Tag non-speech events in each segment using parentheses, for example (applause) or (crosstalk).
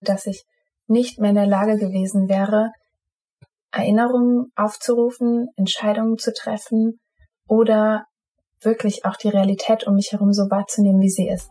dass ich nicht mehr in der Lage gewesen wäre, Erinnerungen aufzurufen, Entscheidungen zu treffen oder wirklich auch die Realität um mich herum so wahrzunehmen, wie sie ist.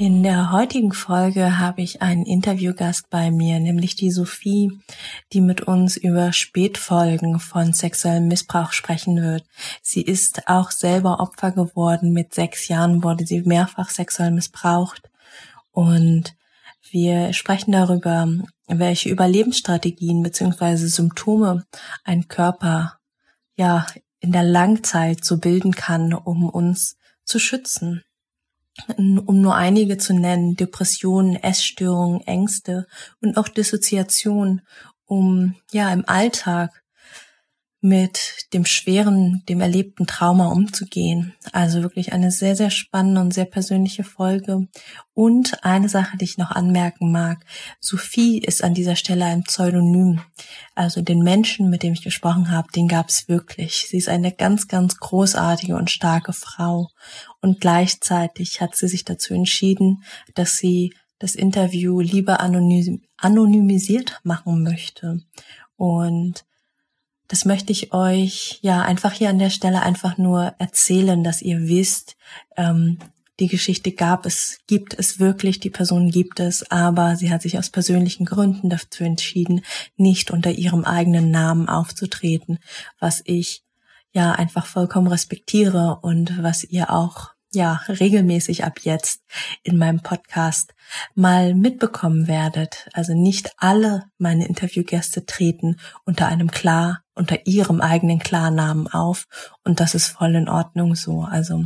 In der heutigen Folge habe ich einen Interviewgast bei mir, nämlich die Sophie, die mit uns über Spätfolgen von sexuellem Missbrauch sprechen wird. Sie ist auch selber Opfer geworden. Mit sechs Jahren wurde sie mehrfach sexuell missbraucht. Und wir sprechen darüber, welche Überlebensstrategien bzw. Symptome ein Körper ja in der Langzeit so bilden kann, um uns zu schützen um nur einige zu nennen, Depressionen, Essstörungen, Ängste und auch Dissoziation, um ja im Alltag mit dem schweren, dem erlebten Trauma umzugehen. Also wirklich eine sehr, sehr spannende und sehr persönliche Folge. Und eine Sache, die ich noch anmerken mag. Sophie ist an dieser Stelle ein Pseudonym. Also den Menschen, mit dem ich gesprochen habe, den gab es wirklich. Sie ist eine ganz, ganz großartige und starke Frau. Und gleichzeitig hat sie sich dazu entschieden, dass sie das Interview lieber anonym, anonymisiert machen möchte. Und das möchte ich euch ja einfach hier an der Stelle einfach nur erzählen, dass ihr wisst, ähm, die Geschichte gab es, gibt es wirklich, die Person gibt es, aber sie hat sich aus persönlichen Gründen dazu entschieden, nicht unter ihrem eigenen Namen aufzutreten, was ich ja einfach vollkommen respektiere und was ihr auch ja regelmäßig ab jetzt in meinem Podcast mal mitbekommen werdet. Also nicht alle meine Interviewgäste treten unter einem klar, unter ihrem eigenen Klarnamen auf und das ist voll in Ordnung so. Also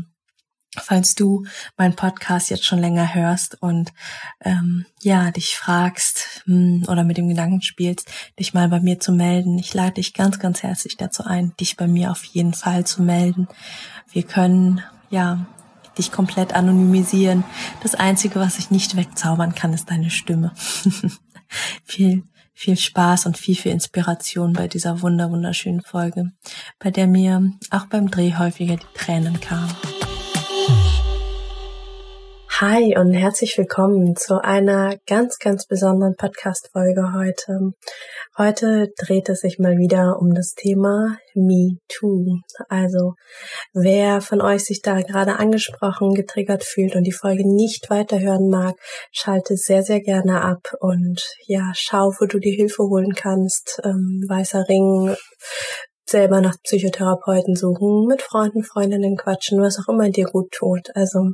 falls du meinen Podcast jetzt schon länger hörst und ähm, ja dich fragst hm, oder mit dem Gedanken spielst, dich mal bei mir zu melden, ich lade dich ganz, ganz herzlich dazu ein, dich bei mir auf jeden Fall zu melden. Wir können ja dich komplett anonymisieren. Das Einzige, was ich nicht wegzaubern kann, ist deine Stimme. (laughs) viel, viel Spaß und viel, viel Inspiration bei dieser wunder, wunderschönen Folge, bei der mir auch beim Dreh häufiger die Tränen kamen. Hi und herzlich willkommen zu einer ganz, ganz besonderen Podcast-Folge heute. Heute dreht es sich mal wieder um das Thema Me Too. Also, wer von euch sich da gerade angesprochen, getriggert fühlt und die Folge nicht weiterhören mag, schalte sehr, sehr gerne ab und ja, schau, wo du die Hilfe holen kannst. Ähm, weißer Ring, selber nach Psychotherapeuten suchen, mit Freunden, Freundinnen quatschen, was auch immer dir gut tut. Also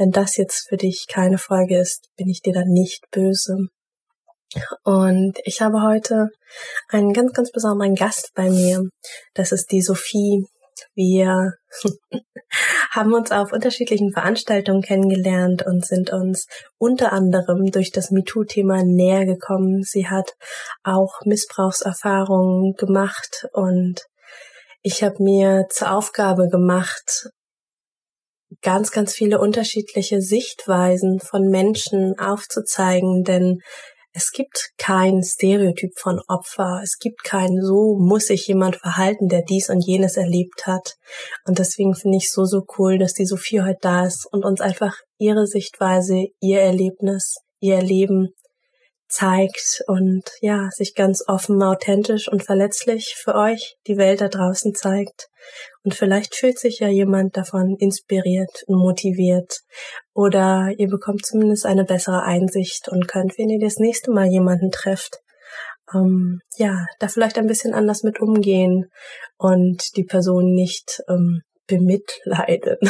wenn das jetzt für dich keine Folge ist, bin ich dir dann nicht böse. Und ich habe heute einen ganz, ganz besonderen Gast bei mir. Das ist die Sophie. Wir (laughs) haben uns auf unterschiedlichen Veranstaltungen kennengelernt und sind uns unter anderem durch das MeToo-Thema näher gekommen. Sie hat auch Missbrauchserfahrungen gemacht und ich habe mir zur Aufgabe gemacht, ganz, ganz viele unterschiedliche Sichtweisen von Menschen aufzuzeigen, denn es gibt kein Stereotyp von Opfer. Es gibt kein so muss sich jemand verhalten, der dies und jenes erlebt hat. Und deswegen finde ich so, so cool, dass die Sophie heute da ist und uns einfach ihre Sichtweise, ihr Erlebnis, ihr Erleben zeigt und ja, sich ganz offen, authentisch und verletzlich für euch die Welt da draußen zeigt. Und vielleicht fühlt sich ja jemand davon inspiriert und motiviert. Oder ihr bekommt zumindest eine bessere Einsicht und könnt, wenn ihr das nächste Mal jemanden trefft, ähm, ja, da vielleicht ein bisschen anders mit umgehen und die Person nicht ähm, bemitleiden. (laughs)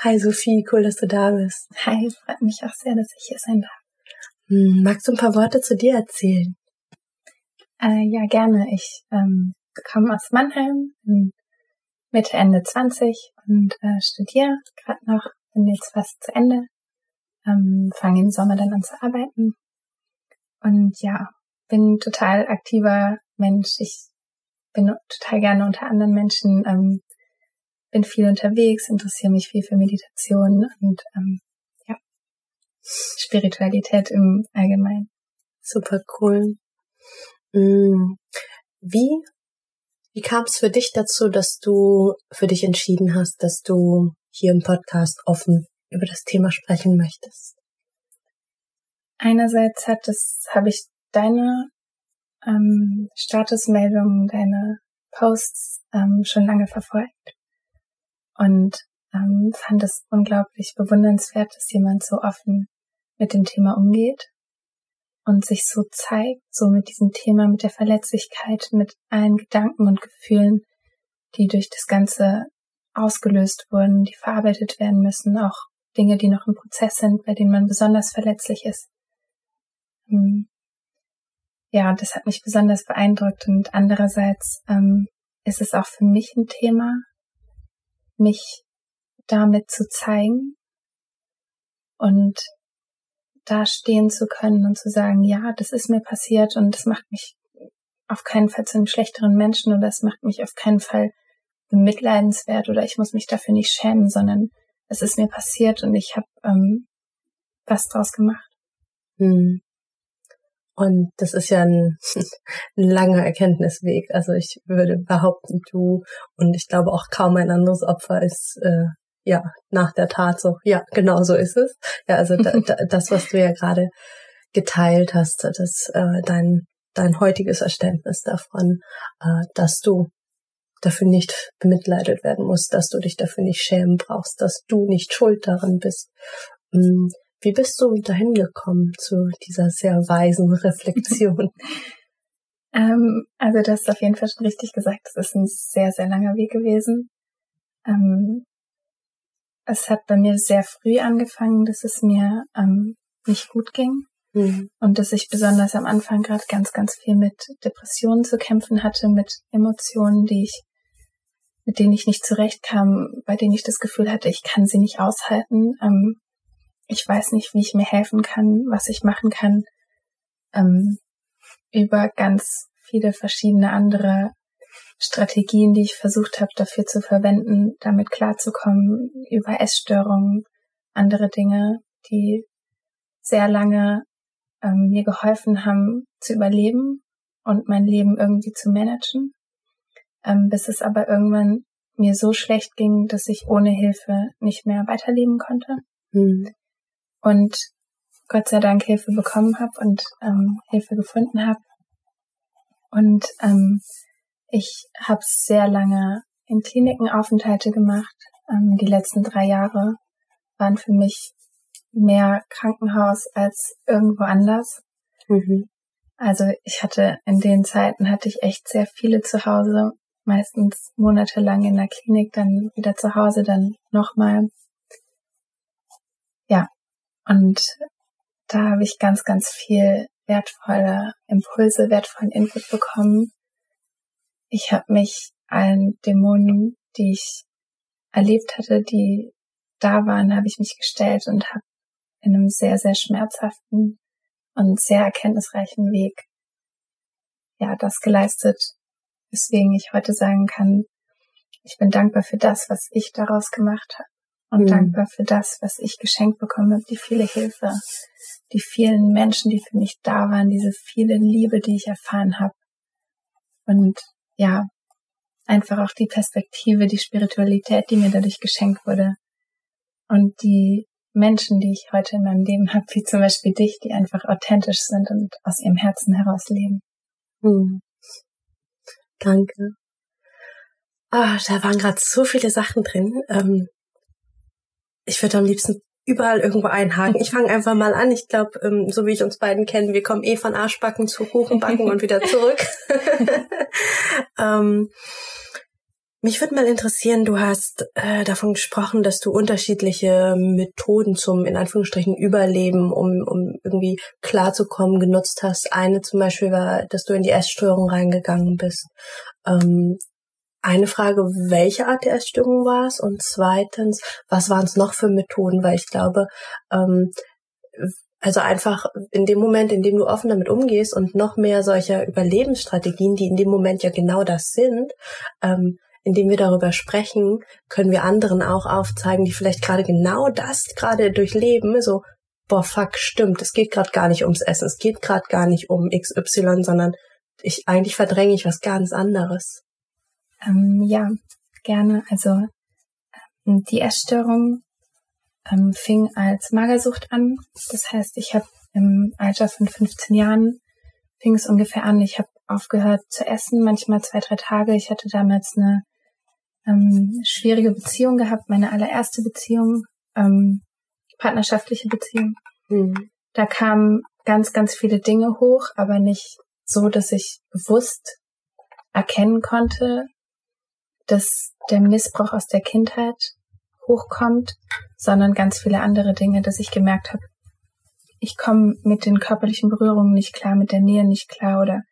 Hi Sophie, cool, dass du da bist. Hi, freut mich auch sehr, dass ich hier sein darf. Hm, magst du ein paar Worte zu dir erzählen? Äh, ja, gerne. Ich ähm, komme aus Mannheim, bin Mitte, Ende 20 und äh, studiere gerade noch, bin jetzt fast zu Ende, ähm, fange im Sommer dann an zu arbeiten und ja, bin total aktiver Mensch. Ich bin total gerne unter anderen Menschen, ähm, bin viel unterwegs, interessiere mich viel für Meditation und ähm, ja, Spiritualität im Allgemeinen. Super cool. Mm. Wie, wie kam es für dich dazu, dass du für dich entschieden hast, dass du hier im Podcast offen über das Thema sprechen möchtest? Einerseits hat es, habe ich deine ähm, Statusmeldungen, deine Posts ähm, schon lange verfolgt und ähm, fand es unglaublich bewundernswert, dass jemand so offen mit dem Thema umgeht und sich so zeigt, so mit diesem Thema, mit der Verletzlichkeit, mit allen Gedanken und Gefühlen, die durch das Ganze ausgelöst wurden, die verarbeitet werden müssen, auch Dinge, die noch im Prozess sind, bei denen man besonders verletzlich ist. Hm. Ja, das hat mich besonders beeindruckt und andererseits ähm, ist es auch für mich ein Thema, mich damit zu zeigen und da stehen zu können und zu sagen, ja, das ist mir passiert und das macht mich auf keinen Fall zu einem schlechteren Menschen oder es macht mich auf keinen Fall bemitleidenswert oder ich muss mich dafür nicht schämen, sondern es ist mir passiert und ich habe ähm, was draus gemacht. Hm. Und das ist ja ein, (laughs) ein langer Erkenntnisweg. Also ich würde behaupten, du und ich glaube auch kaum ein anderes Opfer ist äh, ja nach der Tat so. Ja, genau so ist es. Ja, also da, da, (laughs) das, was du ja gerade geteilt hast, das äh, dein dein heutiges Verständnis davon, äh, dass du dafür nicht bemitleidet werden musst, dass du dich dafür nicht schämen brauchst, dass du nicht schuld daran bist. Mm, wie bist du dahin gekommen zu dieser sehr weisen (laughs) Reflexion? ähm, also das ist auf jeden Fall schon richtig gesagt. Das ist ein sehr, sehr langer Weg gewesen. Ähm, es hat bei mir sehr früh angefangen, dass es mir ähm, nicht gut ging. Mhm. Und dass ich besonders am Anfang gerade ganz, ganz viel mit Depressionen zu kämpfen hatte, mit Emotionen, die ich, mit denen ich nicht zurechtkam, bei denen ich das Gefühl hatte, ich kann sie nicht aushalten. Ähm, ich weiß nicht, wie ich mir helfen kann, was ich machen kann, ähm, über ganz viele verschiedene andere Strategien, die ich versucht habe, dafür zu verwenden, damit klarzukommen, über Essstörungen, andere Dinge, die sehr lange ähm, mir geholfen haben zu überleben und mein Leben irgendwie zu managen, ähm, bis es aber irgendwann mir so schlecht ging, dass ich ohne Hilfe nicht mehr weiterleben konnte. Mhm und Gott sei Dank Hilfe bekommen habe und ähm, Hilfe gefunden habe. Und ähm, ich habe sehr lange in Kliniken Aufenthalte gemacht. Ähm, die letzten drei Jahre waren für mich mehr Krankenhaus als irgendwo anders. Mhm. Also ich hatte in den Zeiten hatte ich echt sehr viele zu Hause, meistens monatelang in der Klinik, dann wieder zu Hause, dann nochmal. Ja, und da habe ich ganz, ganz viel wertvolle Impulse, wertvollen Input bekommen. Ich habe mich allen Dämonen, die ich erlebt hatte, die da waren, habe ich mich gestellt und habe in einem sehr, sehr schmerzhaften und sehr erkenntnisreichen Weg ja das geleistet, weswegen ich heute sagen kann, ich bin dankbar für das, was ich daraus gemacht habe und mhm. dankbar für das, was ich geschenkt bekommen habe, die viele Hilfe, die vielen Menschen, die für mich da waren, diese viele Liebe, die ich erfahren habe. Und ja, einfach auch die Perspektive, die Spiritualität, die mir dadurch geschenkt wurde. Und die Menschen, die ich heute in meinem Leben habe, wie zum Beispiel dich, die einfach authentisch sind und aus ihrem Herzen heraus leben. Hm. Danke. Ah, da waren gerade so viele Sachen drin. Ähm, ich würde am liebsten überall irgendwo einhaken. Ich fange einfach mal an. Ich glaube, ähm, so wie ich uns beiden kennen, wir kommen eh von Arschbacken zu Kuchenbacken und wieder zurück. (laughs) (laughs) ähm, mich würde mal interessieren, du hast äh, davon gesprochen, dass du unterschiedliche Methoden zum, in Anführungsstrichen, Überleben, um, um irgendwie klarzukommen, genutzt hast. Eine zum Beispiel war, dass du in die Essstörung reingegangen bist. Ähm, eine Frage, welche Art der Essstörung war es? Und zweitens, was waren es noch für Methoden? Weil ich glaube, ähm, Also einfach in dem Moment, in dem du offen damit umgehst und noch mehr solcher Überlebensstrategien, die in dem Moment ja genau das sind, ähm, indem wir darüber sprechen, können wir anderen auch aufzeigen, die vielleicht gerade genau das gerade durchleben, so, boah, fuck, stimmt, es geht gerade gar nicht ums Essen, es geht gerade gar nicht um XY, sondern ich eigentlich verdränge ich was ganz anderes. Ähm, ja, gerne. Also ähm, die Essstörung ähm, fing als Magersucht an. Das heißt, ich habe im Alter von 15 Jahren fing es ungefähr an. Ich habe aufgehört zu essen, manchmal zwei, drei Tage. Ich hatte damals eine ähm, schwierige Beziehung gehabt, meine allererste Beziehung, ähm, partnerschaftliche Beziehung. Mhm. Da kamen ganz, ganz viele Dinge hoch, aber nicht so, dass ich bewusst erkennen konnte, dass der Missbrauch aus der Kindheit hochkommt, sondern ganz viele andere Dinge, dass ich gemerkt habe, ich komme mit den körperlichen Berührungen nicht klar, mit der Nähe nicht klar oder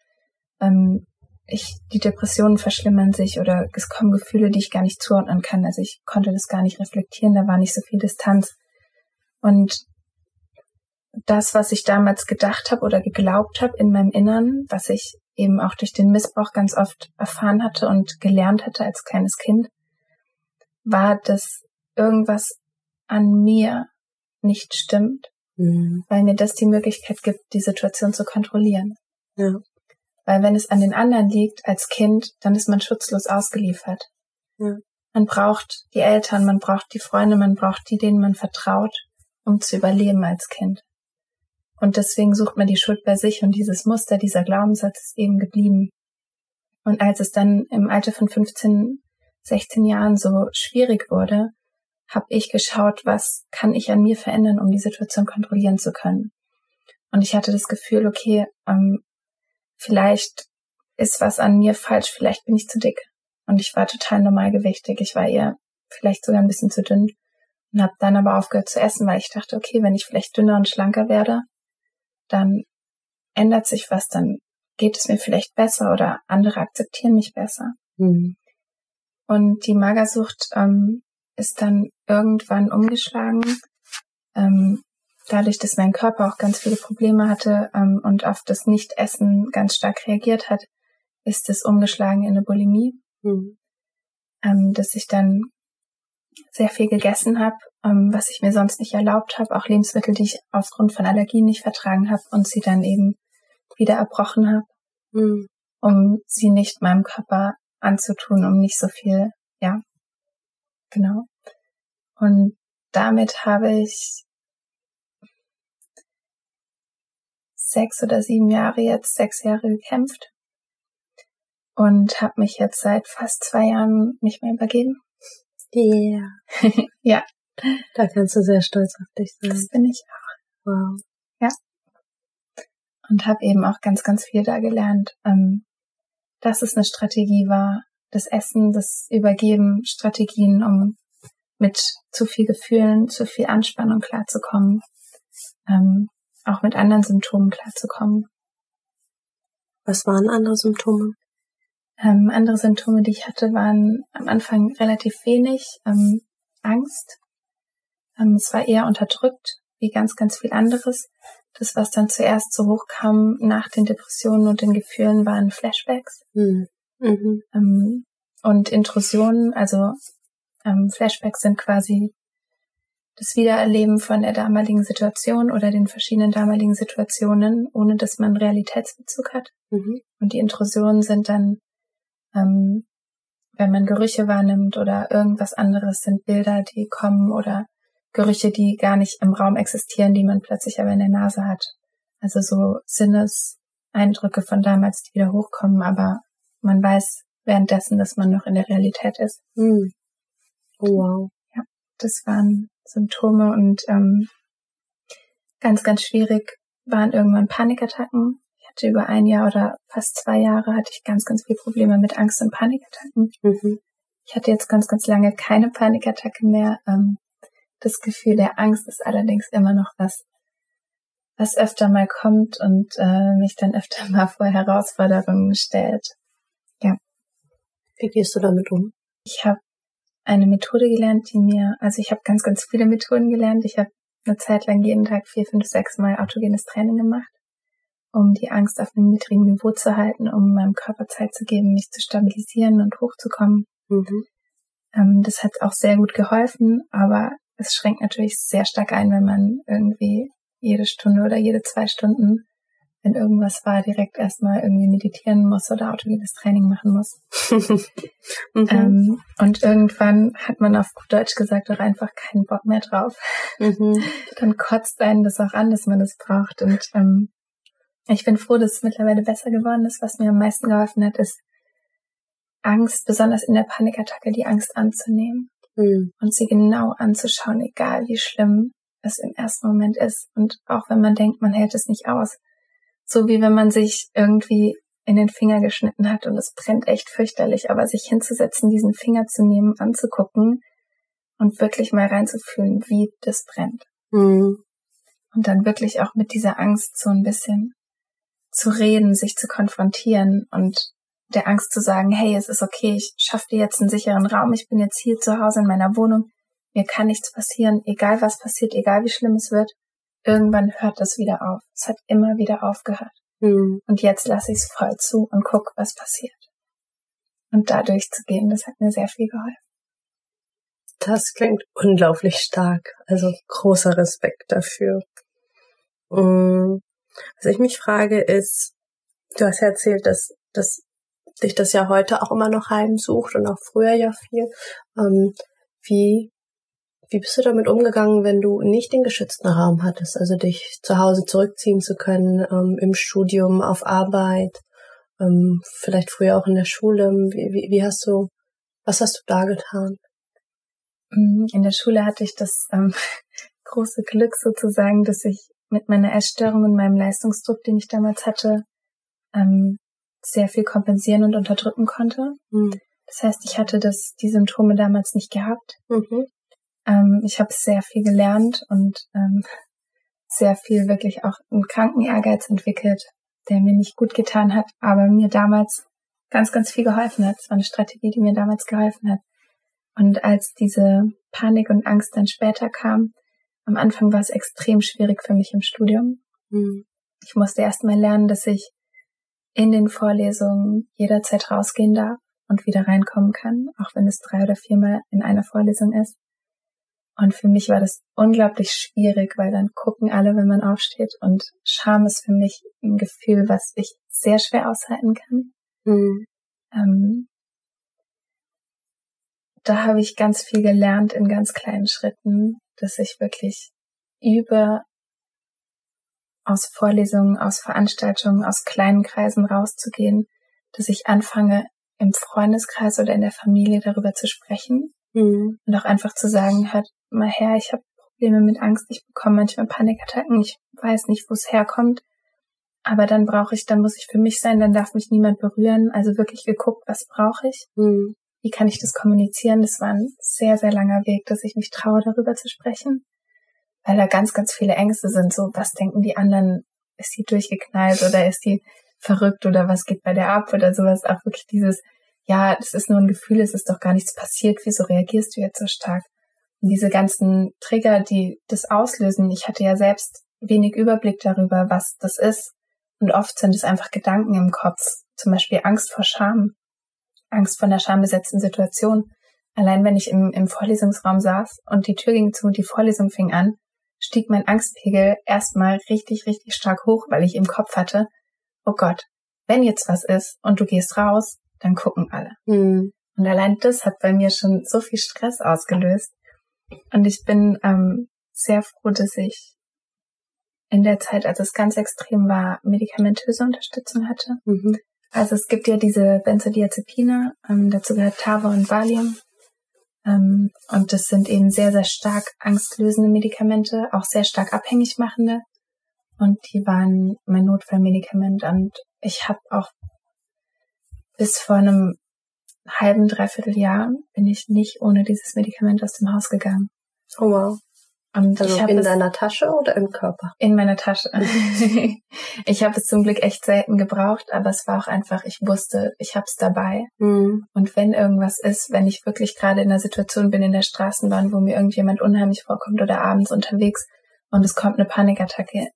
ähm, ich, die Depressionen verschlimmern sich oder es kommen Gefühle, die ich gar nicht zuordnen kann. Also ich konnte das gar nicht reflektieren, da war nicht so viel Distanz. Und das, was ich damals gedacht habe oder geglaubt habe in meinem Innern, was ich eben auch durch den Missbrauch ganz oft erfahren hatte und gelernt hatte als kleines Kind, war, dass irgendwas an mir nicht stimmt, mhm. weil mir das die Möglichkeit gibt, die Situation zu kontrollieren. Ja. Weil wenn es an den anderen liegt als Kind, dann ist man schutzlos ausgeliefert. Ja. Man braucht die Eltern, man braucht die Freunde, man braucht die, denen man vertraut, um zu überleben als Kind. Und deswegen sucht man die Schuld bei sich und dieses Muster, dieser Glaubenssatz ist eben geblieben. Und als es dann im Alter von 15, 16 Jahren so schwierig wurde, habe ich geschaut, was kann ich an mir verändern, um die Situation kontrollieren zu können. Und ich hatte das Gefühl, okay, ähm, vielleicht ist was an mir falsch, vielleicht bin ich zu dick. Und ich war total normalgewichtig. Ich war eher vielleicht sogar ein bisschen zu dünn und habe dann aber aufgehört zu essen, weil ich dachte, okay, wenn ich vielleicht dünner und schlanker werde, dann ändert sich was, dann geht es mir vielleicht besser oder andere akzeptieren mich besser. Mhm. Und die Magersucht ähm, ist dann irgendwann umgeschlagen. Ähm, dadurch, dass mein Körper auch ganz viele Probleme hatte ähm, und auf das Nichtessen ganz stark reagiert hat, ist es umgeschlagen in eine Bulimie. Mhm. Ähm, dass ich dann sehr viel gegessen habe, ähm, was ich mir sonst nicht erlaubt habe, auch Lebensmittel, die ich aufgrund von Allergien nicht vertragen habe und sie dann eben wieder erbrochen habe, mhm. um sie nicht meinem Körper anzutun, um nicht so viel, ja, genau. Und damit habe ich sechs oder sieben Jahre jetzt, sechs Jahre gekämpft und habe mich jetzt seit fast zwei Jahren nicht mehr übergeben. Yeah. (laughs) ja. Da kannst du sehr stolz auf dich sein. Das bin ich auch. Wow. Ja. Und habe eben auch ganz, ganz viel da gelernt, ähm, dass es eine Strategie war, das Essen, das Übergeben, Strategien, um mit zu viel Gefühlen, zu viel Anspannung klarzukommen, ähm, auch mit anderen Symptomen klarzukommen. Was waren andere Symptome? Ähm, andere Symptome, die ich hatte, waren am Anfang relativ wenig. Ähm, Angst. Ähm, es war eher unterdrückt, wie ganz, ganz viel anderes. Das, was dann zuerst so hochkam nach den Depressionen und den Gefühlen, waren Flashbacks. Mhm. Mhm. Ähm, und Intrusionen, also ähm, Flashbacks sind quasi das Wiedererleben von der damaligen Situation oder den verschiedenen damaligen Situationen, ohne dass man Realitätsbezug hat. Mhm. Und die Intrusionen sind dann ähm, wenn man Gerüche wahrnimmt oder irgendwas anderes, sind Bilder, die kommen oder Gerüche, die gar nicht im Raum existieren, die man plötzlich aber in der Nase hat. Also so Sinneseindrücke von damals, die wieder hochkommen, aber man weiß währenddessen, dass man noch in der Realität ist. Mm. Oh, wow. Ja, das waren Symptome und ähm, ganz, ganz schwierig waren irgendwann Panikattacken, hatte über ein Jahr oder fast zwei Jahre hatte ich ganz, ganz viel Probleme mit Angst und Panikattacken. Mhm. Ich hatte jetzt ganz, ganz lange keine Panikattacke mehr. Ähm, das Gefühl der Angst ist allerdings immer noch was, was öfter mal kommt und äh, mich dann öfter mal vor Herausforderungen stellt. Ja. Wie gehst du damit um? Ich habe eine Methode gelernt, die mir, also ich habe ganz, ganz viele Methoden gelernt. Ich habe eine Zeit lang jeden Tag vier, fünf, sechs Mal autogenes Training gemacht, um die Angst auf einem niedrigen Niveau zu halten, um meinem Körper Zeit zu geben, mich zu stabilisieren und hochzukommen. Mhm. Ähm, das hat auch sehr gut geholfen, aber es schränkt natürlich sehr stark ein, wenn man irgendwie jede Stunde oder jede zwei Stunden, wenn irgendwas war, direkt erstmal irgendwie meditieren muss oder autogenes Training machen muss. (laughs) mhm. ähm, und irgendwann hat man auf gut Deutsch gesagt auch einfach keinen Bock mehr drauf. Mhm. (laughs) Dann kotzt einen das auch an, dass man das braucht. Und ähm, ich bin froh, dass es mittlerweile besser geworden ist. Was mir am meisten geholfen hat, ist Angst, besonders in der Panikattacke, die Angst anzunehmen mhm. und sie genau anzuschauen, egal wie schlimm es im ersten Moment ist. Und auch wenn man denkt, man hält es nicht aus. So wie wenn man sich irgendwie in den Finger geschnitten hat und es brennt echt fürchterlich, aber sich hinzusetzen, diesen Finger zu nehmen, anzugucken und wirklich mal reinzufühlen, wie das brennt. Mhm. Und dann wirklich auch mit dieser Angst so ein bisschen zu reden, sich zu konfrontieren und der Angst zu sagen, hey, es ist okay, ich schaffe dir jetzt einen sicheren Raum, ich bin jetzt hier zu Hause in meiner Wohnung, mir kann nichts passieren, egal was passiert, egal wie schlimm es wird, irgendwann hört das wieder auf. Es hat immer wieder aufgehört. Mhm. Und jetzt lasse ich es voll zu und guck, was passiert. Und da durchzugehen, das hat mir sehr viel geholfen. Das klingt unglaublich stark. Also großer Respekt dafür. Mhm. Was ich mich frage ist, du hast ja erzählt, dass, dass dich das ja heute auch immer noch heimsucht und auch früher ja viel. Ähm, wie, wie bist du damit umgegangen, wenn du nicht den geschützten Raum hattest, also dich zu Hause zurückziehen zu können, ähm, im Studium, auf Arbeit, ähm, vielleicht früher auch in der Schule? Wie, wie, wie hast du, was hast du da getan? Mm, in der Schule hatte ich das ähm, (laughs) große Glück sozusagen, dass ich mit meiner Essstörung und meinem Leistungsdruck, den ich damals hatte, ähm, sehr viel kompensieren und unterdrücken konnte. Mhm. Das heißt, ich hatte das, die Symptome damals nicht gehabt. Mhm. Ähm, ich habe sehr viel gelernt und ähm, (laughs) sehr viel wirklich auch einen kranken Ehrgeiz entwickelt, der mir nicht gut getan hat, aber mir damals ganz, ganz viel geholfen hat. Es war eine Strategie, die mir damals geholfen hat. Und als diese Panik und Angst dann später kam, am Anfang war es extrem schwierig für mich im Studium. Mhm. Ich musste erst mal lernen, dass ich in den Vorlesungen jederzeit rausgehen darf und wieder reinkommen kann, auch wenn es drei oder viermal in einer Vorlesung ist. Und für mich war das unglaublich schwierig, weil dann gucken alle, wenn man aufsteht. Und Scham ist für mich ein Gefühl, was ich sehr schwer aushalten kann. Mhm. Ähm, da habe ich ganz viel gelernt in ganz kleinen Schritten, dass ich wirklich über aus Vorlesungen, aus Veranstaltungen, aus kleinen Kreisen rauszugehen, dass ich anfange, im Freundeskreis oder in der Familie darüber zu sprechen mhm. und auch einfach zu sagen, hört mal her, ich habe Probleme mit Angst, ich bekomme manchmal Panikattacken, ich weiß nicht, wo es herkommt, aber dann brauche ich, dann muss ich für mich sein, dann darf mich niemand berühren, also wirklich geguckt, was brauche ich, mhm. wie kann ich das kommunizieren, das war ein sehr, sehr langer Weg, dass ich mich traue, darüber zu sprechen weil da ganz, ganz viele Ängste sind. So, was denken die anderen? Ist die durchgeknallt oder ist die verrückt oder was geht bei der ab oder sowas? Auch wirklich dieses, ja, das ist nur ein Gefühl, es ist doch gar nichts passiert. Wieso reagierst du jetzt so stark? Und diese ganzen Trigger, die das auslösen, ich hatte ja selbst wenig Überblick darüber, was das ist. Und oft sind es einfach Gedanken im Kopf. Zum Beispiel Angst vor Scham. Angst vor einer schambesetzten Situation. Allein wenn ich im, im Vorlesungsraum saß und die Tür ging zu und die Vorlesung fing an, stieg mein Angstpegel erstmal richtig, richtig stark hoch, weil ich im Kopf hatte, oh Gott, wenn jetzt was ist und du gehst raus, dann gucken alle. Mhm. Und allein das hat bei mir schon so viel Stress ausgelöst. Und ich bin ähm, sehr froh, dass ich in der Zeit, als es ganz extrem war, medikamentöse Unterstützung hatte. Mhm. Also es gibt ja diese Benzodiazepine, ähm, dazu gehört Tava und Valium. Ähm, und das sind eben sehr, sehr stark angstlösende Medikamente, auch sehr stark abhängig machende. Und die waren mein Notfallmedikament. Und ich habe auch bis vor einem halben, dreiviertel Jahr bin ich nicht ohne dieses Medikament aus dem Haus gegangen. Oh wow. Und also in deiner Tasche oder im Körper? In meiner Tasche. (laughs) ich habe es zum Glück echt selten gebraucht, aber es war auch einfach, ich wusste, ich habe es dabei. Mhm. Und wenn irgendwas ist, wenn ich wirklich gerade in einer Situation bin in der Straßenbahn, wo mir irgendjemand unheimlich vorkommt oder abends unterwegs und es kommt eine Panikattacke,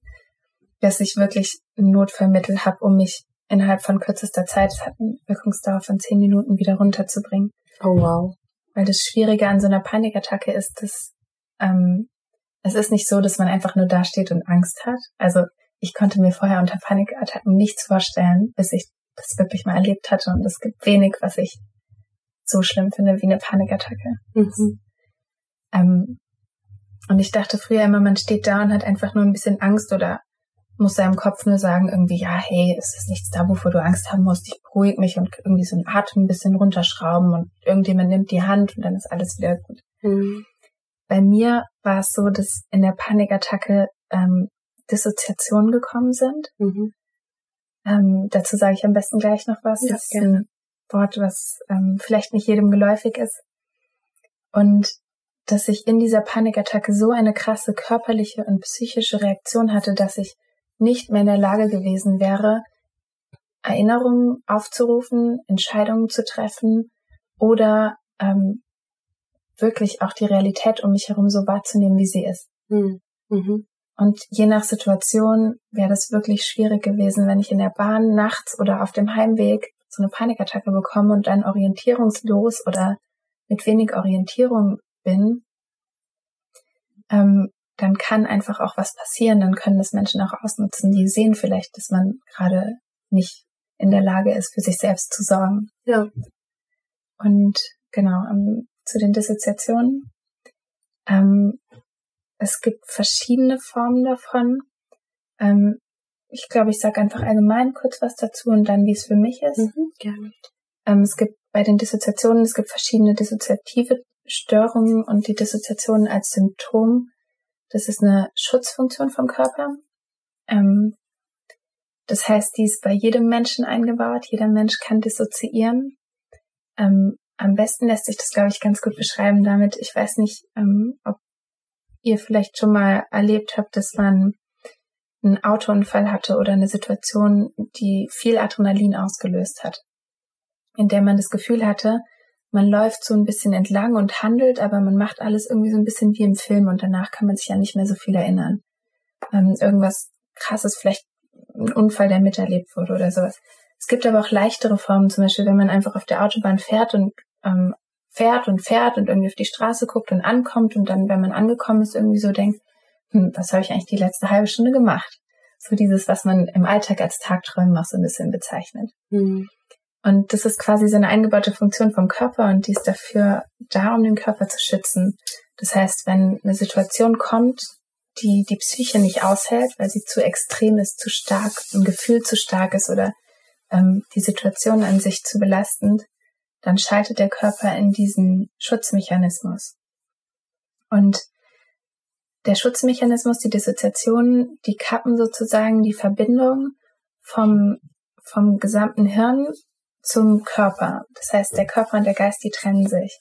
dass ich wirklich ein Notfallmittel habe, um mich innerhalb von kürzester Zeit, es hat eine Wirkungsdauer von zehn Minuten, wieder runterzubringen. Oh wow. Weil das Schwierige an so einer Panikattacke ist, dass ähm, es ist nicht so, dass man einfach nur dasteht und Angst hat. Also ich konnte mir vorher unter Panikattacken nichts vorstellen, bis ich das wirklich mal erlebt hatte. Und es gibt wenig, was ich so schlimm finde wie eine Panikattacke. Mhm. Ähm, und ich dachte früher immer, man steht da und hat einfach nur ein bisschen Angst oder muss seinem Kopf nur sagen, irgendwie, ja, hey, es ist nichts da, wovor du Angst haben musst. Ich beruhige mich und irgendwie so einen Atem ein bisschen runterschrauben und irgendjemand nimmt die Hand und dann ist alles wieder gut. Mhm. Bei mir war es so, dass in der Panikattacke ähm, Dissoziationen gekommen sind. Mhm. Ähm, dazu sage ich am besten gleich noch was. Ja, das ist ein Wort, was ähm, vielleicht nicht jedem geläufig ist. Und dass ich in dieser Panikattacke so eine krasse körperliche und psychische Reaktion hatte, dass ich nicht mehr in der Lage gewesen wäre, Erinnerungen aufzurufen, Entscheidungen zu treffen oder ähm, wirklich auch die Realität um mich herum so wahrzunehmen, wie sie ist. Mhm. Mhm. Und je nach Situation wäre das wirklich schwierig gewesen, wenn ich in der Bahn nachts oder auf dem Heimweg so eine Panikattacke bekomme und dann orientierungslos oder mit wenig Orientierung bin, ähm, dann kann einfach auch was passieren. Dann können das Menschen auch ausnutzen. Die sehen vielleicht, dass man gerade nicht in der Lage ist, für sich selbst zu sorgen. Ja. Und genau, um, zu den Dissoziationen. Ähm, es gibt verschiedene Formen davon. Ähm, ich glaube, ich sage einfach allgemein kurz was dazu und dann, wie es für mich ist. Mhm, gerne. Ähm, es gibt bei den Dissoziationen, es gibt verschiedene dissoziative Störungen und die Dissoziationen als Symptom. Das ist eine Schutzfunktion vom Körper. Ähm, das heißt, die ist bei jedem Menschen eingebaut. Jeder Mensch kann dissoziieren. Ähm, am besten lässt sich das, glaube ich, ganz gut beschreiben damit. Ich weiß nicht, ähm, ob ihr vielleicht schon mal erlebt habt, dass man einen Autounfall hatte oder eine Situation, die viel Adrenalin ausgelöst hat, in der man das Gefühl hatte, man läuft so ein bisschen entlang und handelt, aber man macht alles irgendwie so ein bisschen wie im Film und danach kann man sich ja nicht mehr so viel erinnern. Ähm, irgendwas krasses, vielleicht ein Unfall, der miterlebt wurde oder sowas. Es gibt aber auch leichtere Formen, zum Beispiel, wenn man einfach auf der Autobahn fährt und ähm, fährt und fährt und irgendwie auf die Straße guckt und ankommt und dann, wenn man angekommen ist, irgendwie so denkt, hm, was habe ich eigentlich die letzte halbe Stunde gemacht? So dieses, was man im Alltag als Tagträumen auch so ein bisschen bezeichnet. Mhm. Und das ist quasi so eine eingebaute Funktion vom Körper und die ist dafür da, um den Körper zu schützen. Das heißt, wenn eine Situation kommt, die die Psyche nicht aushält, weil sie zu extrem ist, zu stark, ein Gefühl zu stark ist oder ähm, die Situation an sich zu belastend, dann schaltet der Körper in diesen Schutzmechanismus. Und der Schutzmechanismus, die Dissoziation, die kappen sozusagen die Verbindung vom, vom gesamten Hirn zum Körper. Das heißt, der Körper und der Geist, die trennen sich.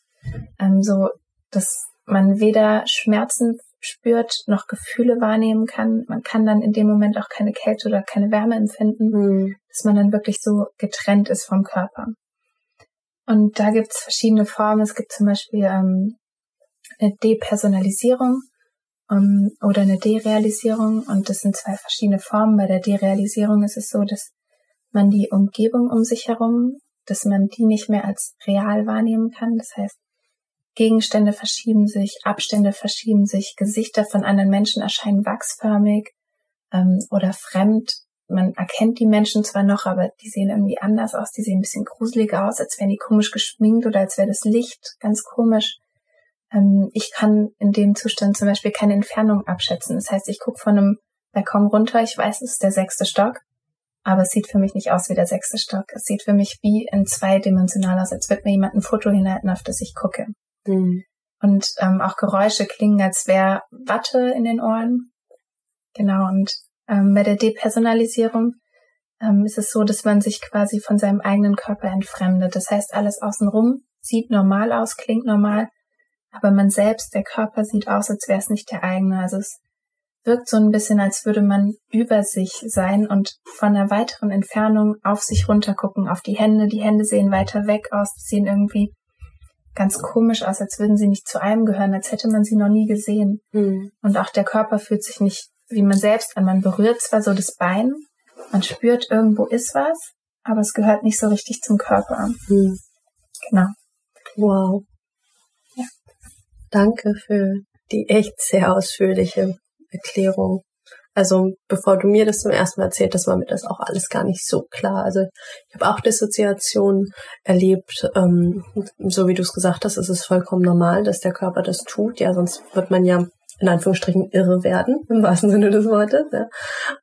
Ähm, so, dass man weder Schmerzen spürt, noch Gefühle wahrnehmen kann. Man kann dann in dem Moment auch keine Kälte oder keine Wärme empfinden, mhm. dass man dann wirklich so getrennt ist vom Körper. Und da gibt's verschiedene Formen. Es gibt zum Beispiel ähm, eine Depersonalisierung um, ähm, oder eine Derealisierung. Und das sind zwei verschiedene Formen. Bei der Derealisierung ist es so, dass man die Umgebung um sich herum, dass man die nicht mehr als real wahrnehmen kann. Das heißt, Gegenstände verschieben sich, Abstände verschieben sich, Gesichter von anderen Menschen erscheinen wachsförmig ähm, oder fremd man erkennt die Menschen zwar noch, aber die sehen irgendwie anders aus, die sehen ein bisschen gruseliger aus, als wären die komisch geschminkt oder als wäre das Licht ganz komisch. Ähm, ich kann in dem Zustand zum Beispiel keine Entfernung abschätzen. Das heißt, ich gucke von einem Balkon runter, ich weiß, es ist der sechste Stock, aber es sieht für mich nicht aus wie der sechste Stock. Es sieht für mich wie in zweidimensional aus, als würde mir jemand ein Foto hinhalten, auf das ich gucke. Mhm. Und ähm, auch Geräusche klingen, als wäre Watte in den Ohren. Genau, und ähm, bei der Depersonalisierung ähm, ist es so, dass man sich quasi von seinem eigenen Körper entfremdet. Das heißt, alles außenrum sieht normal aus, klingt normal, aber man selbst, der Körper sieht aus, als wäre es nicht der eigene. Also es wirkt so ein bisschen, als würde man über sich sein und von einer weiteren Entfernung auf sich runtergucken, auf die Hände. Die Hände sehen weiter weg aus, die sehen irgendwie ganz komisch aus, als würden sie nicht zu einem gehören, als hätte man sie noch nie gesehen. Mhm. Und auch der Körper fühlt sich nicht wie man selbst an. Man berührt zwar so das Bein, man spürt, irgendwo ist was, aber es gehört nicht so richtig zum Körper. Mhm. Genau. Wow. Ja. Danke für die echt sehr ausführliche Erklärung. Also bevor du mir das zum ersten Mal erzählt hast, war mir das auch alles gar nicht so klar. Also ich habe auch Dissoziationen erlebt, ähm, so wie du es gesagt hast, ist es vollkommen normal, dass der Körper das tut. Ja, sonst wird man ja in Anführungsstrichen irre werden, im wahrsten Sinne des Wortes. Ja.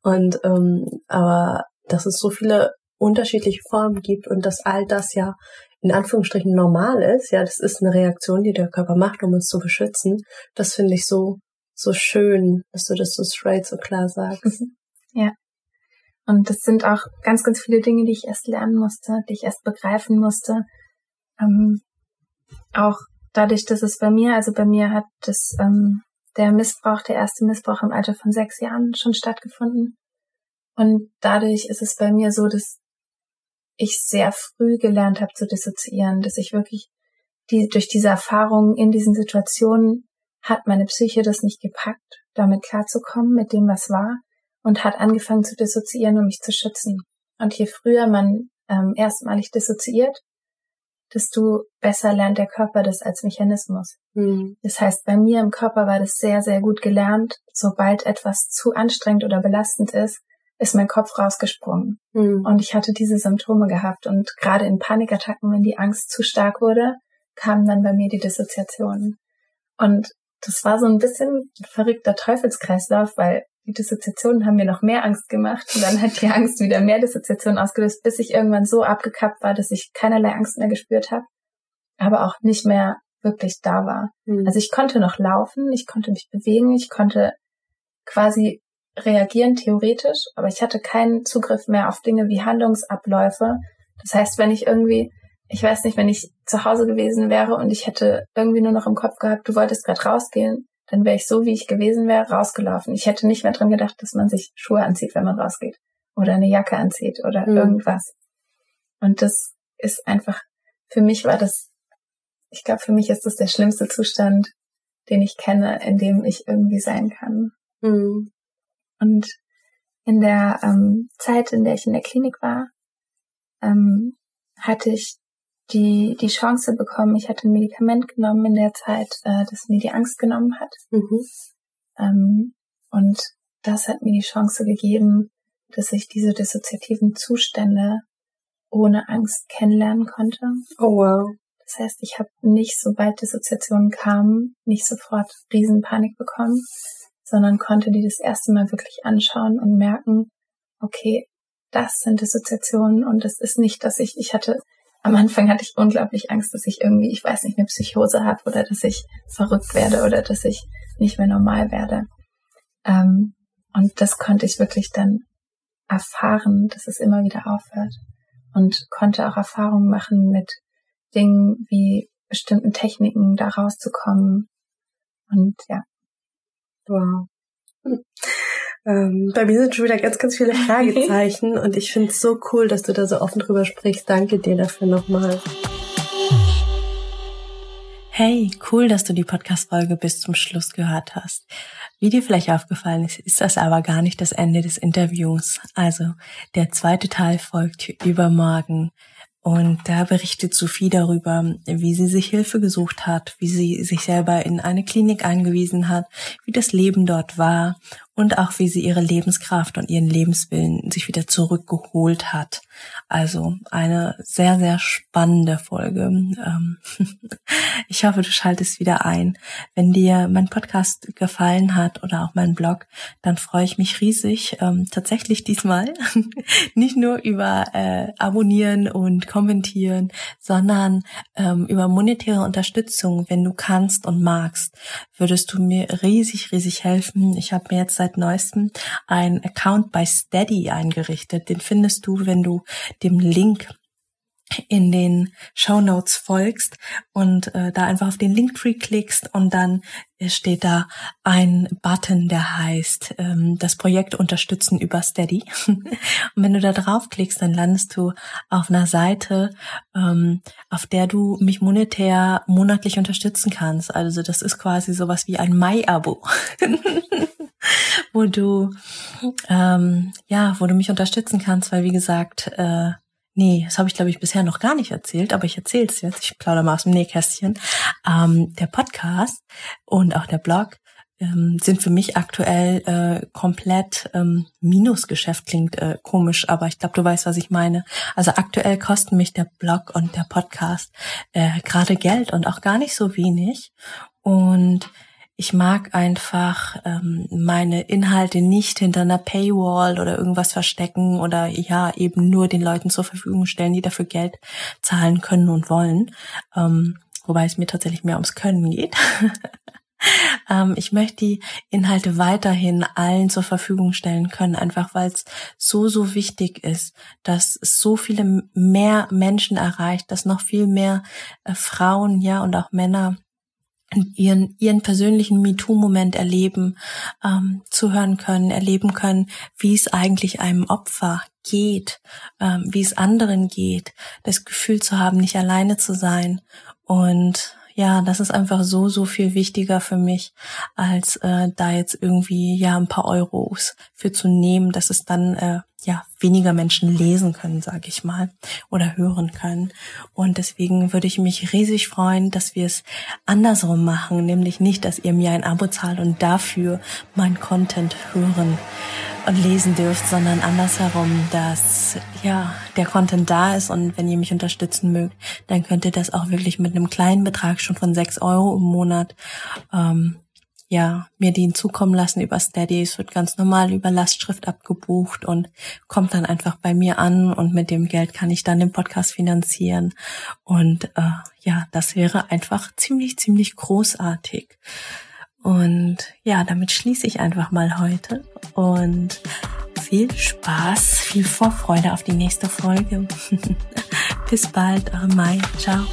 Und ähm, aber dass es so viele unterschiedliche Formen gibt und dass all das ja in Anführungsstrichen normal ist, ja, das ist eine Reaktion, die der Körper macht, um uns zu beschützen. Das finde ich so so schön, dass du das so straight, so klar sagst. Ja. Und das sind auch ganz, ganz viele Dinge, die ich erst lernen musste, die ich erst begreifen musste. Ähm, auch dadurch, dass es bei mir, also bei mir hat das ähm, der Missbrauch, der erste Missbrauch im Alter von sechs Jahren schon stattgefunden. Und dadurch ist es bei mir so, dass ich sehr früh gelernt habe zu dissoziieren, dass ich wirklich die, durch diese Erfahrungen in diesen Situationen hat meine Psyche das nicht gepackt, damit klarzukommen mit dem, was war, und hat angefangen zu dissoziieren, um mich zu schützen. Und je früher man ähm, erstmalig dissoziiert, desto besser lernt der Körper das als Mechanismus. Mhm. Das heißt, bei mir im Körper war das sehr, sehr gut gelernt. Sobald etwas zu anstrengend oder belastend ist, ist mein Kopf rausgesprungen. Mhm. Und ich hatte diese Symptome gehabt. Und gerade in Panikattacken, wenn die Angst zu stark wurde, kamen dann bei mir die Dissoziationen. Und das war so ein bisschen ein verrückter Teufelskreislauf, weil die Dissoziationen haben mir noch mehr Angst gemacht und dann hat die (laughs) Angst wieder mehr Dissoziationen ausgelöst, bis ich irgendwann so abgekappt war, dass ich keinerlei Angst mehr gespürt habe, aber auch nicht mehr wirklich da war. Mhm. Also ich konnte noch laufen, ich konnte mich bewegen, ich konnte quasi reagieren theoretisch, aber ich hatte keinen Zugriff mehr auf Dinge wie Handlungsabläufe. Das heißt, wenn ich irgendwie, ich weiß nicht, wenn ich zu Hause gewesen wäre und ich hätte irgendwie nur noch im Kopf gehabt, du wolltest gerade rausgehen, dann wäre ich so, wie ich gewesen wäre, rausgelaufen. Ich hätte nicht mehr dran gedacht, dass man sich Schuhe anzieht, wenn man rausgeht. Oder eine Jacke anzieht oder Mhm. irgendwas. Und das ist einfach, für mich war das, ich glaube, für mich ist das der schlimmste Zustand, den ich kenne, in dem ich irgendwie sein kann. Mhm. Und in der ähm, Zeit, in der ich in der Klinik war, ähm, hatte ich die, die Chance bekommen, ich hatte ein Medikament genommen in der Zeit, äh, das mir die Angst genommen hat. Mhm. Ähm, und das hat mir die Chance gegeben, dass ich diese dissoziativen Zustände ohne Angst kennenlernen konnte. Oh wow. Das heißt, ich habe nicht, sobald Dissoziationen kamen, nicht sofort Riesenpanik bekommen, sondern konnte die das erste Mal wirklich anschauen und merken, okay, das sind Dissoziationen und es ist nicht, dass ich, ich hatte, am Anfang hatte ich unglaublich Angst, dass ich irgendwie, ich weiß nicht, eine Psychose habe oder dass ich verrückt werde oder dass ich nicht mehr normal werde. Ähm, und das konnte ich wirklich dann erfahren, dass es immer wieder aufhört und konnte auch Erfahrungen machen mit Dingen wie bestimmten Techniken da rauszukommen. Und ja. Wow. Hm. Ähm, bei mir sind schon wieder ganz, ganz viele Fragezeichen (laughs) und ich finde es so cool, dass du da so offen drüber sprichst. Danke dir dafür nochmal. Hey, cool, dass du die Podcast-Folge bis zum Schluss gehört hast. Wie dir vielleicht aufgefallen ist, ist das aber gar nicht das Ende des Interviews. Also, der zweite Teil folgt übermorgen. Und da berichtet Sophie darüber, wie sie sich Hilfe gesucht hat, wie sie sich selber in eine Klinik eingewiesen hat, wie das Leben dort war und auch wie sie ihre Lebenskraft und ihren Lebenswillen sich wieder zurückgeholt hat. Also eine sehr, sehr spannende Folge. Ähm, (laughs) ich hoffe, du schaltest wieder ein. Wenn dir mein Podcast gefallen hat oder auch mein Blog, dann freue ich mich riesig. Ähm, tatsächlich diesmal (laughs) nicht nur über äh, Abonnieren und Kommentieren, sondern ähm, über monetäre Unterstützung, wenn du kannst und magst, würdest du mir riesig, riesig helfen. Ich habe mir jetzt seit neuestem einen Account bei Steady eingerichtet. Den findest du, wenn du dem Link in den Show Notes folgst und äh, da einfach auf den Linktree klickst und dann steht da ein Button, der heißt ähm, das Projekt unterstützen über Steady. (laughs) und wenn du da draufklickst, dann landest du auf einer Seite, ähm, auf der du mich monetär monatlich unterstützen kannst. Also das ist quasi sowas wie ein Mai-Abo. (laughs) wo du ähm, ja, wo du mich unterstützen kannst, weil wie gesagt, äh, Nee, das habe ich, glaube ich, bisher noch gar nicht erzählt, aber ich erzähle es jetzt. Ich plaudere mal aus dem Nähkästchen. Ähm, der Podcast und auch der Blog ähm, sind für mich aktuell äh, komplett ähm, Minusgeschäft. Klingt äh, komisch, aber ich glaube, du weißt, was ich meine. Also aktuell kosten mich der Blog und der Podcast äh, gerade Geld und auch gar nicht so wenig. Und ich mag einfach ähm, meine Inhalte nicht hinter einer Paywall oder irgendwas verstecken oder ja eben nur den Leuten zur Verfügung stellen, die dafür Geld zahlen können und wollen. Ähm, wobei es mir tatsächlich mehr ums Können geht. (laughs) ähm, ich möchte die Inhalte weiterhin allen zur Verfügung stellen können, einfach weil es so, so wichtig ist, dass so viele mehr Menschen erreicht, dass noch viel mehr äh, Frauen, ja, und auch Männer ihren, ihren persönlichen MeToo-Moment erleben, ähm, zuhören können, erleben können, wie es eigentlich einem Opfer geht, ähm, wie es anderen geht, das Gefühl zu haben, nicht alleine zu sein. Und ja, das ist einfach so, so viel wichtiger für mich, als äh, da jetzt irgendwie ja ein paar Euros für zu nehmen, dass es dann äh, ja weniger Menschen lesen können, sage ich mal, oder hören können. Und deswegen würde ich mich riesig freuen, dass wir es andersrum machen, nämlich nicht, dass ihr mir ein Abo zahlt und dafür mein Content hören und lesen dürft, sondern andersherum, dass ja der Content da ist und wenn ihr mich unterstützen mögt, dann könnt ihr das auch wirklich mit einem kleinen Betrag schon von sechs Euro im Monat ähm, ja, mir den zukommen lassen über Steady. Es wird ganz normal über Lastschrift abgebucht und kommt dann einfach bei mir an und mit dem Geld kann ich dann den Podcast finanzieren. Und äh, ja, das wäre einfach ziemlich, ziemlich großartig. Und ja, damit schließe ich einfach mal heute und viel Spaß, viel Vorfreude auf die nächste Folge. (laughs) Bis bald, eure Mai. Ciao.